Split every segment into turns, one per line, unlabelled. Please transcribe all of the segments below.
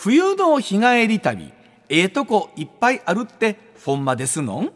冬の日帰り旅ええとこいっぱいあるってほんまですのん？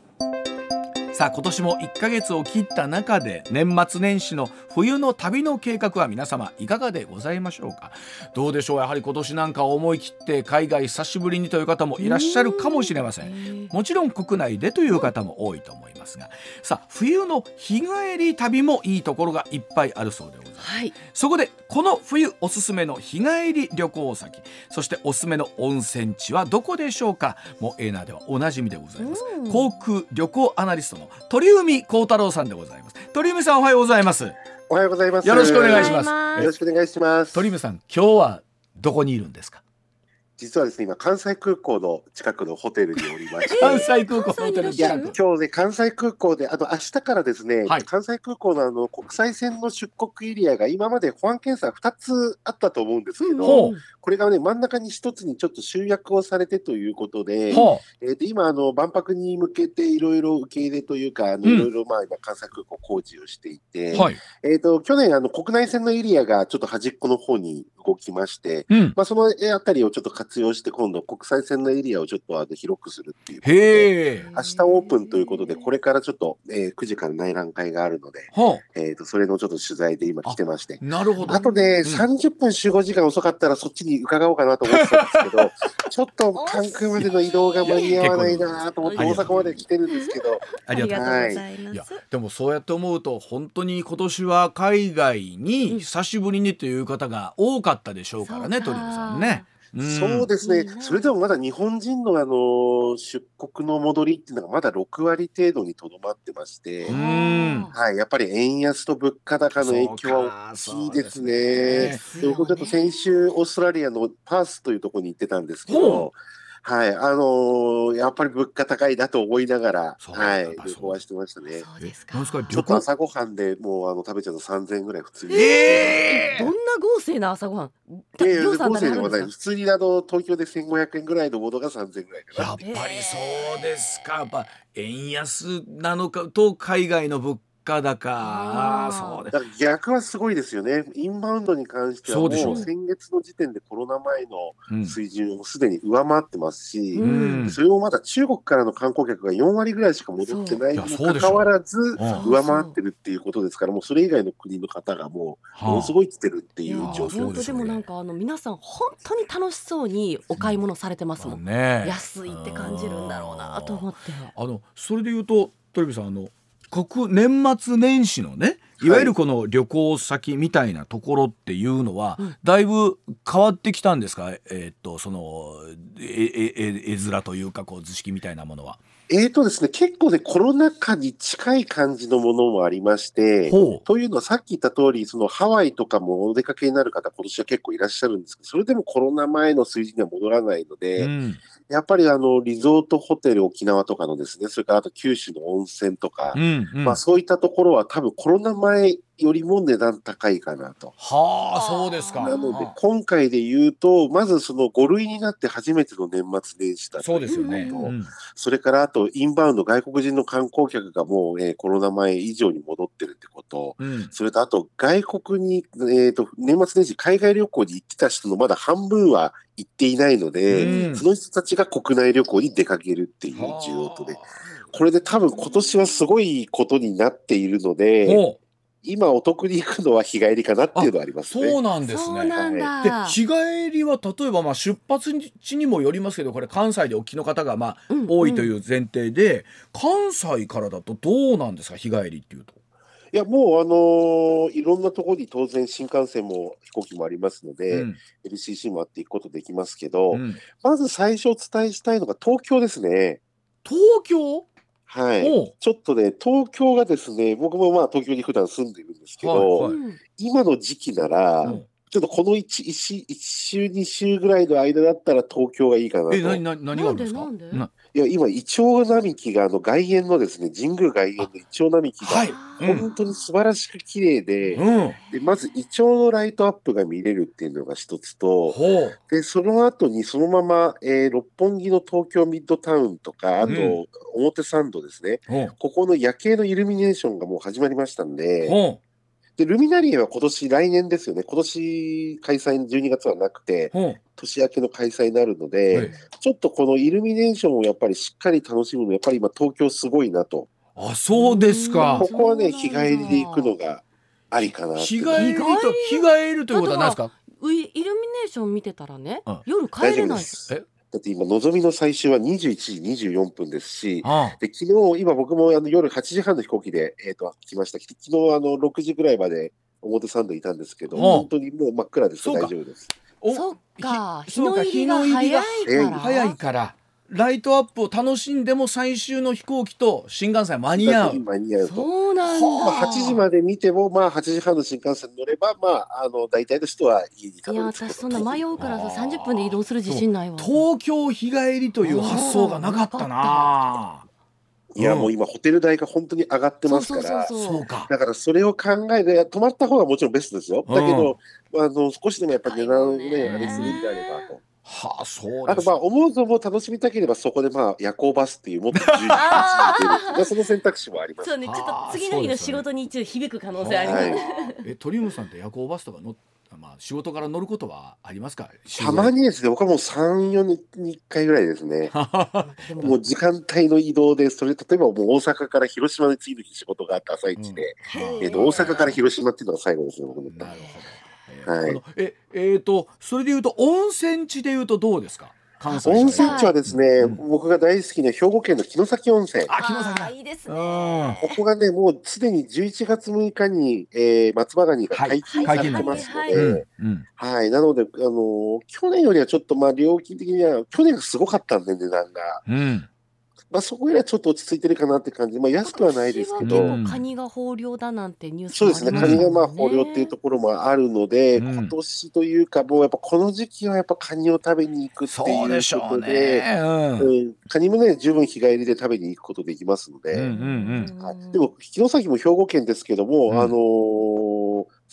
さあ今年も1ヶ月を切った中で年末年始の冬の旅の計画は皆様いかがでございましょうか？どうでしょう？やはり今年なんか思い切って海外久しぶりにという方もいらっしゃるかもしれません。もちろん国内でという方も多いと思いますが。さあ冬の日帰り旅もいいところがいっぱいあるそうでございます、
はい。
そこでこの冬おすすめの日帰り旅行先そしておすすめの温泉地はどこでしょうか？もうエーナーではおなじみでございます。航空旅行アナリストの鳥海幸太郎さんでございます。鳥海さんおはようございます。
おはようございます。
よろしくお願いします。
よろしくお願いします。
鳥海さん今日はどこにいるんですか？
実はですね、今関西空港の近くのホテルにおりまして。
関西空港のホテル。
いや
近く
今日ね関西空港であの明日からですね、
はい。
関西空港のあの国際線の出国エリアが今まで保安検査2つあったと思うんですけど、
ほう。
これがね真ん中に1つにちょっと集約をされてということで、
ほ
えーで今あの万博に向けていろいろ受け入れというかあの
うん。
いろいろまあ今関西空港工事をしていて、
うはい。
えー、と去年あの国内線のエリアがちょっと端っこの方に動きまして、
うん。
まあ、そのあたりをちょっと活用して、今度、国際線のエリアをちょっとあの広くするっていう
へえ。
明日オープンということで、これからちょっと、えー9時から内覧会があるので、
ほ
えー、とそれのちょっと取材で今来てまして。
うなるほど。
あとね、
うん
30分集合時間遅かったらそっちに伺おうかなと思ってたんですけど、ちょっと関空までの移動が間に合わないなと思って大阪まで来てるんですけど、
ありがとう
ござい
い。や
ます。
でもそうやって思うと本当に今年は海外に久しぶりにという方が多かったでしょうからね、
そうか。
鳥海さんね。ん。
そうですね。それでもまだ日本人のあの出国の戻りっていうのがまだ6割程度にとどまってまして、
うん。
はい、やっぱり円安と物価高の影響は大きいですね。
そう
で僕ちょっと先週オーストラリアのパースというところに行ってたんですけ
ほ
ど、はい、あのーやっぱり物価高いなと思いながら、はい、旅行はしてましたね。
そうですか。
ちょっと朝ごはんでもうあの食べちゃうと3000円ぐらい普通に。
え
どんな豪勢な朝ごはん？
いやいや
量産
合成でもない普通にあの東京で1500円ぐらいのものが3000円ぐらいかな
やっ。ぱりそうですかやっぱ円安なのかと海外の物価高あ
あー。
ーそう
逆はすごいですよね。インバウンドに関してはもう先月の時点でコロナ前の
うん。
水準をすでに上回ってますし、
うん。
それをまだ中国からの観光客が4割ぐらいしか戻ってないにもかかわらず
うん。
上回ってるっていうことですから、もうそれ以外の国の方がもうものすごい来てるっていう状況
本当でもなんかあの皆さん本当に楽しそうにお買い物されてますもん。
ね
安いって感じるんだろうなと思って。
あのそれで言うと鳥海さんあの国年末年始のねい。わゆるこの旅行先みたいなところっていうのは、
うん。
だいぶ変わってきたんですか？えーっとそのえええ絵面というかこう図式みたいなものは。
えーとですね、結構ね、コロナ禍に近い感じのものもありまして、というのはさっき言った通り、そのハワイとかもお出かけになる方、今年は結構いらっしゃるんですけど、それでもコロナ前の水準には戻らないので、
うん
やっぱりあのリゾートホテル沖縄とかのですね、それからあと九州の温泉とか、
うんうん。
まあそういったところは多分コロナ前よりも値段高いかなと。
はあそうですか。
なので
はあ。
今回で言うと、まずその5類になって初めての年末年始だと
そうですよね。
いうこと
うん。
それからあとインバウンド外国人の観光客がもう、えーコロナ前以上に戻ってるってこと。
うん。
それとあと外国に、えーと年末年始海外旅行に行ってた人のまだ半分は行っていないので、
うん。
その人たちが国内旅行に出かけるっていう需要とで、これで多分今年はすごいことになっているので、今お得に行くのは日帰りかなっていうのはありますね。
そうなんですね。で
だ。
日帰りは例えばまあ出発地にもよりますけどこれ関西でお聞きの方がまあ
うん
多いという前提で、関西からだとどうなんですか？日帰りっていうと。
いや、もう、あのーいろんなところに当然新幹線も飛行機もありますので、
うん
LCC もあって行くことできますけど、
うん
まず最初お伝えしたいのが東京ですね。
東京？
はい。ちょっとね、東京がですね、僕もまあ東京に普段住んでるんですけど、
はいはい。
うん。
今の時期なら、
うん
ちょっとこの 1, 1, 週1週、2週ぐらいの間だったら東京がいいかなと。
え、なになに何があるんですか？
なんでなんで？
ない
や、今、イチョウ並木が、あの、外苑のですね、神宮外苑のイチョウ並木が、
はい。うん。
本当に素晴らしく綺麗で、
うん。
でまず、イチョウのライトアップが見れるっていうのが一つと、
ほう。
で、その後にそのまま、えー六本木の東京ミッドタウンとか、あと、
うん
表参道ですね。ここの夜景のイルミネーションがもう始まりましたんで、
ほ
で、ルミナリエは今年、来年ですよね。今年開催12月はなくて。年明けの開催になるので、
はい
ちょっとこのイルミネーションをやっぱりしっかり楽しむの、やっぱり今東京すごいなと。
あ、そうですか
こ。こはね、日帰りで行くのがありかな
日帰り？と、日帰るということは何ですか？
ウイイルミネーション見てたらね、
うん
夜帰
大丈
れない
夫です。
え
だって今、のぞみの最終は21時24分ですし、
あ
で昨日、今僕もあの夜8時半の飛行機で、えー、と来ました。昨日あの6時ぐらいまで表参道いたんですけど、
うん
本当にもう真っ暗です。
そうか
大丈夫です。
お
そっか
ひ
日の入りが
そうか日の入りが
早いから
早いから。ライトアップを楽しんでも最終の飛行機と新幹線間に合う。
間に合うと。
そうなんだ、
は
まあ、8時まで見ても、まあ、8時半の新幹線乗れば、まあ、あの大体の人は家にた
いや私そんな迷うからさ
あー
30分で移動する自信ないわ
東京日帰りという発想がなかったな。
いや、もう今、ホテル代が本当に上がってますから。だからそれを考えて、泊まった方がもちろんベストですよ。だけど、あの少しでもやっぱり値段をねあれするんであればと。
はあ、そう
あと、まあ、思う存分楽しみたければ、そこで、まあ、夜行バスっていう、もっと充実な
あー
まあその選択肢もあります
そう。ねちょっと次の日の仕事に一応響く可能性あります
はい
え、鳥海さんって夜行バスとか乗っまあ仕事から乗ることはありますか？
たまにですね、僕はもう3、4年に1回ぐらいですね。
でも
もう時間帯の移動で、それ例えばもう大阪から広島に次の日仕事があった朝一で、
うん
えっと大阪から広島っていうのが最後ですね、僕の。
なるほど。え
はい。
ええーとそれでいうと温泉地でいうとどうですか？関西
温泉地はですね、
うん。
僕が大好きな兵庫県の城崎温泉。
あ、城崎。
いいです
うん。
ね
ここがね、もうすでに11月6日に、えー松葉ガニが解禁されてますの
はい。
で。はい、なので、あのー去年よりはちょっと、まあ、料金的には、去年がすごかったんで、値段が。
うん。
まあ、そこよりはちょっと落ち着いてるかなって感じ。まあ、安くはないですけ
今
ど、
カニが豊漁だなんてニュースも
そうですね、カニがまあ豊漁っていうところもあるので、
うん。
今年というか、もうやっぱこの時期はやっぱカニを食べに行くっていう
そうでしょう
ことで、
ね。うん。
うん。カニもね、十分日帰りで食べに行くことできますので、
うんうん
はいでも、城崎も兵庫県ですけども、
うん。
あのー、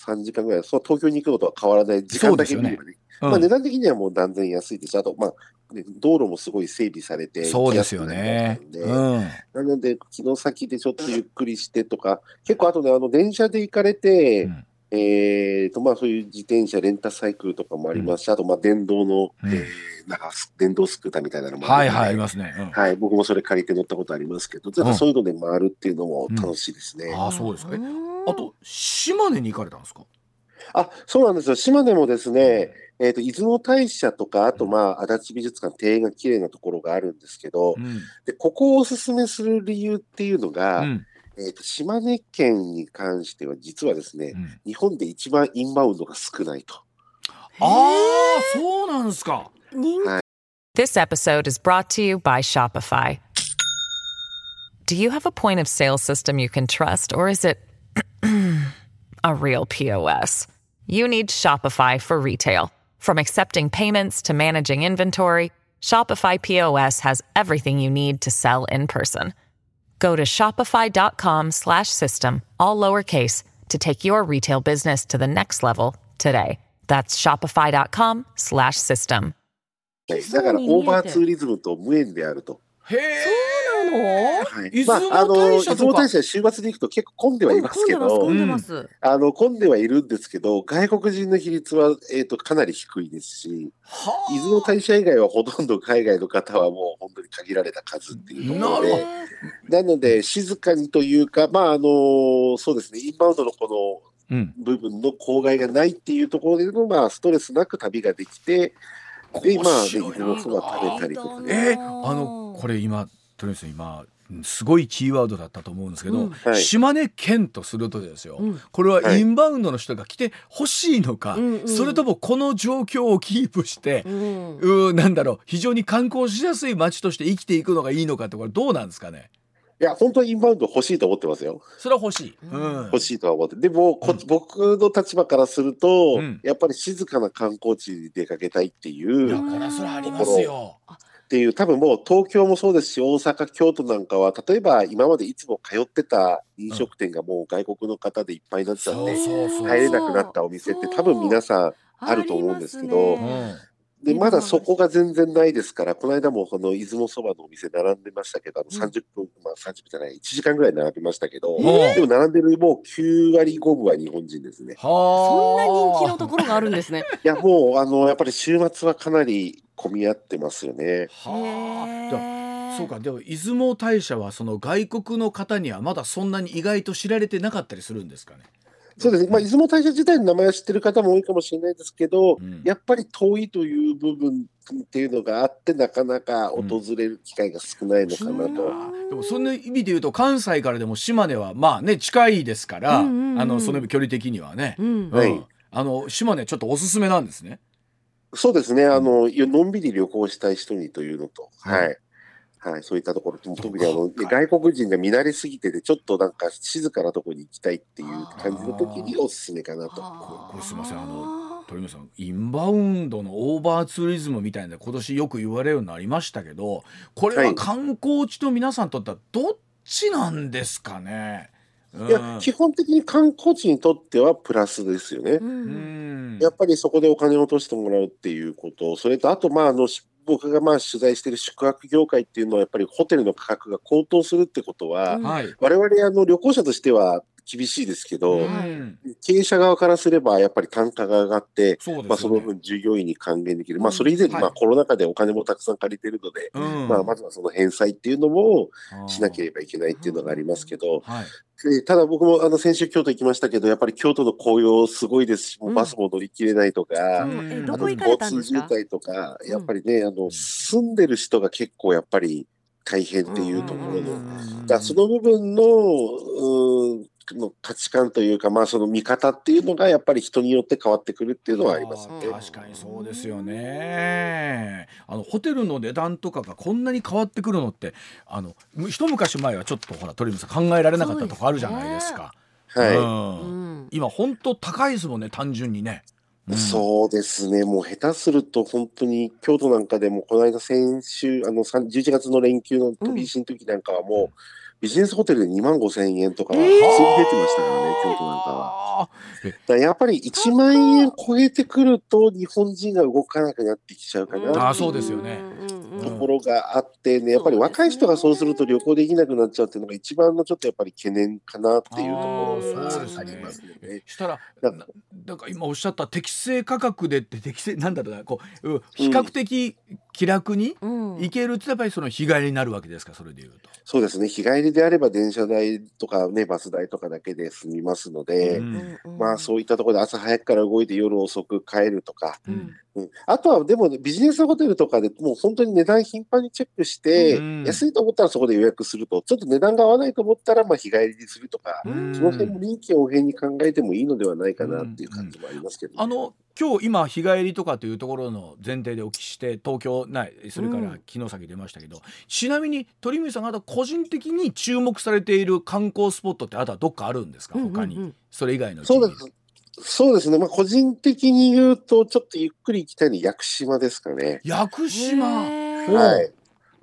3時間ぐらい、そう東京に行くのとは変わらない、時間だけ見ればね、
うん。
まあ、値段的にはもう断然安いです。あと、まあ、ね、道路もすごい整備されて、
そうですよね。うん。
なので、城崎でちょっとゆっくりしてとか、結構あとね、あの電車で行かれて、
うん
えーとまあ、そういう自転車、レンタサイクルとかもありますし、あと、まあ、電動の、
うん
えーなんかス電動スクーターみたいなのもあるので
はいはいありますね。うん
はい、僕もそれ借りて乗ったことありますけど、ちょっとそういうので回るっていうのも楽しいですね。
ああそうですか。あと島根に行かれたんですか？
あそうなんですよ、島根もですね、えー、と出雲大社とか、あと、まあ、足立美術館、庭園が綺麗なところがあるんですけど、
うん。
でここをおすすめする理由っていうのが、
うん。
えー、と島根県に関しては、実はですね、
うん
日本で一番インバウンドが少ないと。
ああそうなんですか。
人気
This episode is brought to you by Shopify. Do you have a point of sale system you can trust, or is it a real POS? You need Shopify for retail. From accepting payments to managing inventory, Shopify POS has everything you need to sell in person. Go to shopify.com slash system, all lowercase, to take your retail business to the next level today. That's shopify.com slash system.
はい
そう
だから、
に見えて
オーバーツーリズムと無縁であると。
へえ。
なの？
はい。
出雲
まあ、あの
大社とか
出雲大社、週末で行くと結構混んではいますけど、
混んで
あの混んではいるんですけど、外国人の比率は、えー、とかなり低いですし、
はあ。
出雲大社以外はほとんど海外の方はもう本当に限られた数っていうところで、なので静かにというか、まああのそうですね、インバウンドのこ
うん。
の部分の公害がないっていうところでの、まあ、ストレスなく旅ができて、で、まあ、ね、出
面白いな。
雲そば食べたりとかね。
えー、あのこれ今とりあえず今うんすごいキーワードだったと思うんですけど、
うん。
はい。
島根県とするとですよ、
うん。
これは
はい。
インバウンドの人が来てほしいのか、
うんうん。
それともこの状況をキープして、
うん。
うーなんだろう非常に観光しやすい街として生きていくのがいいのかってこれどうなんですかね？
いや、本当にインバウンド欲しいと思ってますよ。
それは欲しい、うん。
欲しいとは思って。でも、こ
うん。
僕の立場からすると、
うん。
やっぱり静かな観光地に出かけたいってい
いや
う、
これはそれはありますよ
っていう、多分もう東京もそうですし、大阪、京都なんかは、例えば今までいつも通ってた飲食店がもう外国の方でいっぱいになっちゃって、入れなくなったお店って多分皆さん、あると思うんですけど
ありますね。
で、まだそこが全然ないですから、この間もこの出雲そばのお店並んでましたけど、あの30分、まあ30分じゃない、1時間ぐらい並びましたけど、
え
でも並んでるもう9割5分は日本人ですね。
そんな人気の
は
ところがあるんですね。
いや、もう、あの、やっぱり週末はかなり混み合ってますよね。
あ。はあそうか。でも出雲大社はその外国の方にはまだそんなに意外と知られてなかったりするんですかね？
そうですね。まあ、出雲大社自体の名前は知ってる方も多いかもしれないですけど、
うん。
やっぱり遠いという部分っていうのがあって、なかなか訪れる機会が少ないのかなと。
あー。でもその意味で言うと関西からでも島根はまあね近いですから、
うんうんうん。
あのその距離的にはね、
うん。
はい。
うんあの島根ちょっとおすすめなんですね。
そうですね。あの、のんびり旅行したい人にというのと、
うん
はい。はい、そういったところ、特にあの外国人が見慣れすぎてて、ちょっとなんか静かなところに行きたいっていう感じの時におすすめかなと。
これすいませんあの鳥海さんインバウンドのオーバーツーリズムみたいな今年よく言われるようになりましたけどこれは
はい。
観光地の皆さんにとってはどっちなんですかね、うん
いや、基本的に観光地にとってはプラスですよね。
う
うん。ん
やっぱりそこでお金を落としてもらうっていうこと、それとあと、まあ、あのし僕がまあ取材している宿泊業界っていうのは、やっぱりホテルの価格が高騰するってことは、
うん。
はい、
我々あの旅行者としては厳しいですけど、
はい
うん。
経営者側からすればやっぱり単価が上がって、
そね。
まあ、その分従業員に還元できる、
うん。
まあ、それ以前に
はい。
まあコロナ禍でお金もたくさん借りてるので、
うん。
まあ、まずはその返済っていうのもしなければいけないっていうのがありますけど、
はい。
でただ僕もあの先週京都行きましたけど、やっぱり京都の紅葉すごいですし、もうバスも乗り切れないとか、
う。ん。
交通渋。滞とか、
うん。
やっぱりね、あの住んでる人が結構やっぱり大変っていうところの、
うん。
だその部分のうーんの価値観というか、まあ、その見方っていうのがやっぱり人によって変わってくるっていうのはありますよね。
確かにそうですよね。あのホテルの値段とかがこんなに変わってくるのってあのむ一昔前はちょっとほら鳥海さん考えられなかったとこあるじゃないですか。
はい、
うん
うん
今本当高いですもんね単純にね。うん。
そうですね、もう下手すると本当に京都なんかでも、この間先週、あのさん11月の連休の飛び石の時なんかはもう、ビジネスホテルで2万5千円とか、普通に出てましたからね、京都なんかは。
あー。え
だやっぱり1万円超えてくると、日本人が動かなくなってきちゃうかな
あーそうですよね。
ところがあってね、やっぱり若い人がそうすると旅行できなくなっちゃうっていうのが一番のちょっとやっぱり懸念かなっていうところが
あ
りますよね。
したら
な
んか今おっしゃった適正価格でって適正なんだろうなこううん比較的気楽に
うん。
行けるってやっぱりその日帰りになるわけですかそれでいうと。
そうですね、日帰りであれば電車代とかね、バス代とかだけで済みますので、
うん。
まあそういったところで朝早くから動いて夜遅く帰るとか、
うん。
うん。あとはでも、ね、ビジネスホテルとかでもう本当に値段頻繁にチェックして、
うん。
安いと思ったらそこで予約すると、ちょっと値段が合わないと思ったらまあ日帰りにするとか、
うん。
その辺も臨機応変に考えてもいいのではないかなっていう感じもありますけど、ね。
あの今日今日帰りとかというところの前提でお聞きして東京ないそれから城崎出ましたけど、ちなみに鳥海さんが個人的に注目されている観光スポットってあとはどっかあるんですか他に、
うんうんうん
それ以外の
そうです。そうですね、まあ、個人的に言うと、ちょっとゆっくり行きたいの屋久島ですかね。
屋久島
はい。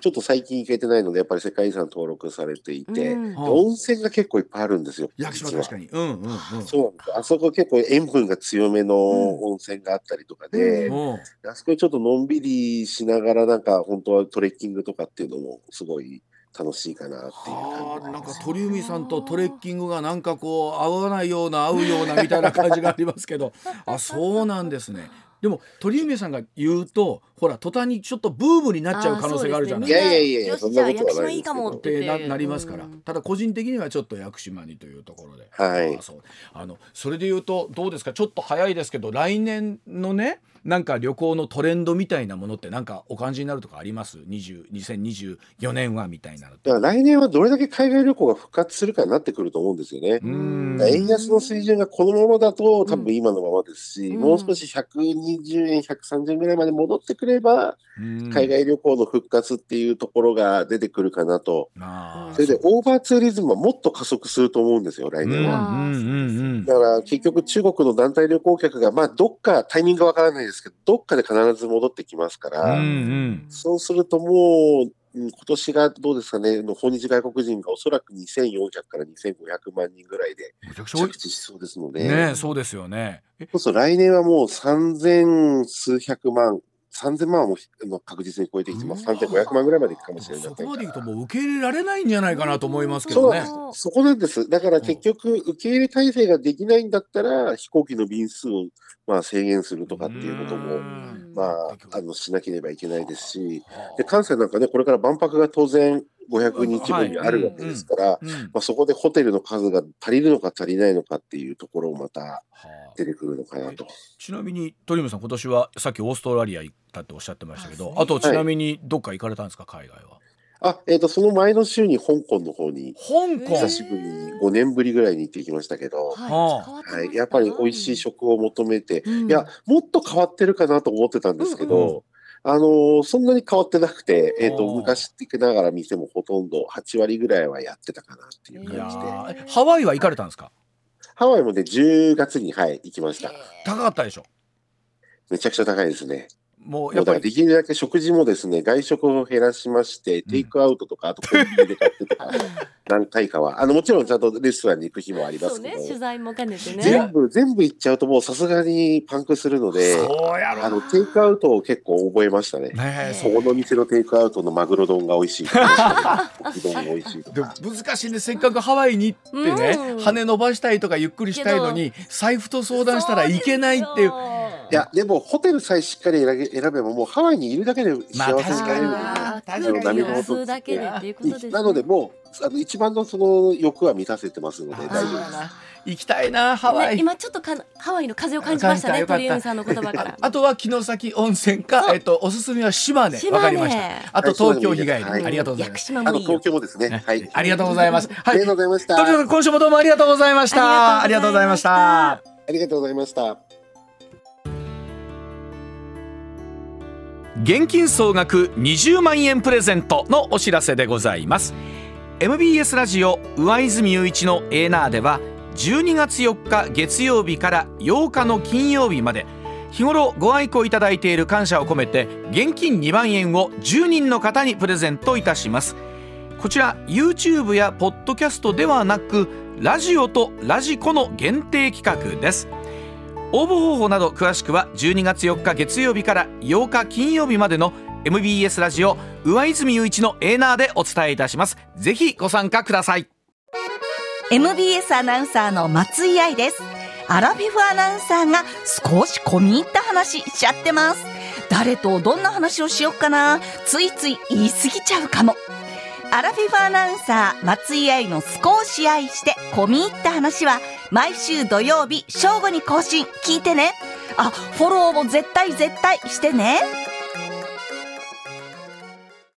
ちょっと最近行けてないので、やっぱり世界遺産登録されていて、
うん。
で温泉が結構いっぱいあるんですよ。
屋久島確かに。うんうんうん。
そうあそこ結構塩分が強めの温泉があったりとかで、
うん。
あそこにちょっとのんびりしながら、なんか本当はトレッキングとかっていうのもすごい楽しいかなっていう
はあなんか。鳥海さんとトレッキングがなんかこう合わないような合うようなみたいな感じがあります。けどあそうなんですねでも鳥海さんが言うとほら途端にちょっとブームになっちゃう可能性があるじゃない。
いやいやいやいや
よし
そんなことはないですけど
じゃあ屋久島いいかもって
って。ななりますから、
うん
ただ個人的にはちょっと屋久島にというところで、
はい。
あそう。あのそれで言うとどうですか？ちょっと早いですけど来年のねなんか旅行のトレンドみたいなものってなんかお感じになるとかあります？20 2024年はみたいなの
だから来年はどれだけ海外旅行が復活するかになってくると思うんですよね。
うん。
円安の水準がこのままだと多分今のままですし、
うん。
もう少し120円、130円ぐらいまで戻ってくれば、
うん。
海外旅行の復活っていうところが出てくるかなと。それでオーバーツーリズムはもっと加速すると思うんですよ、来
うん
年は。だから結局中国の団体旅行客が、まあどっかタイミングわからないですけど、どっかで必ず戻ってきますから、
うんうん。
そうするともう、うん今年がどうですかね、の訪日外国人がおそらく2400から2500万人ぐらいで着地しそうですので、
ねそうですよね。え
そう来年はもう3000数百万、3000万はもう確実に超えてきてます。
うわ
3500万ぐらいまでいくかもしれない。
そこまでいくともう受け入れられないんじゃないかなと思いますけどね。
そこなんです。だから結局、受け入れ体制ができないんだったら、飛行機の便数をまあ制限するとかっていうこと
う
も、
ん
まあ、あのしなければいけないですし、で関西なんかね、これから万博が当然500日後にあるわけですから、
うん。
まあ、そこでホテルの数が足りるのか足りないのかっていうところもまた
はあ。
出てくるのかなと。
ちなみに鳥海さん今年はさっきオーストラリア行ったっておっしゃってましたけど
あ
あとちなみにどっか行かれたんですか海外は？
あ、えっ、と、その前の週に香港の方に、
香港。
久しぶりに5年ぶりぐらいに行ってきましたけど、
はい。
は
い、やっぱり美味しい食を求めて、
うん。
いや、もっと変わってるかなと思ってたんですけど、あのーそんなに変わってなくて、えっ、と、昔ってながら店もほとんど8割ぐらいはやってたかなっていう感じで、
ハワイは行かれたんですか？
ハワイもね、10月に、はい、行きました。
高かったでしょ？
めちゃくちゃ高いですね。
もうやっぱり
できるだけ食事もですね、外食を減らしまして、テイクアウトとか、あとコンビニで買ってとか、何回かは、あの、もちろんちゃんとレストランに行く日もありますけど、
そうね取材も兼ねてね。
全部、全部行っちゃうともうさすがにパンクするので、
そうやろ
あの、テイクアウトを結構覚えましたね。
ねえ。
そこの店のテイクアウトのマグロ丼が美味しいとか、うどんが美味しいと
でも
か。
難しいね。せっかくハワイに行ってね、
うん。
羽伸ばしたいとかゆっくりしたいのに財布と相談したらいけないっていう
いや、でもホテルさえしっかり選べ選べば、もうハワイにいるだけで幸せになれるので、
あー
確
かに
だけでっていうことで
なので、もう、あの一番のその欲は満たせてますので、大丈夫です。
行きたいなハワイ、
ね、今ちょっとかハワイの風を感じましたね鳥海さんの言葉から
あとは城崎温泉か、えっと、おすすめは島根。
島根
わかりました。あと東京日帰り、
はい
ありがとうございます。
あと
島もいいよ
東京もですね。はい。
ありがとうございます。はい。
ありがとうございました。
今週もどうも。
ありがとうございました
ありがとうございました。
ありがとうございました。
現金総額20万円プレゼントのお知らせでございます。MBS ラジオ上泉雄一のエーナーでは12月4日月曜日から8日の金曜日まで日頃ご愛顧いただいている感謝を込めて現金2万円を10人の方にプレゼントいたします。こちら YouTube やポッドキャストではなくラジオとラジコの限定企画です。応募方法など詳しくは12月4日月曜日から8日金曜日までの MBS ラジオ上泉雄一のエーナーでお伝えいたしますぜひご参加ください
MBS アナウンサーの松井愛です。アラフィフアナウンサーが少し込み入った話しちゃってます。誰とどんな話をしよっかなついつい言い過ぎちゃうかも。アラフィフアナウンサー松井愛の少し愛して込み入った話は毎週土曜日正午に更新聞いてね。あ、フォローも絶対絶対してね。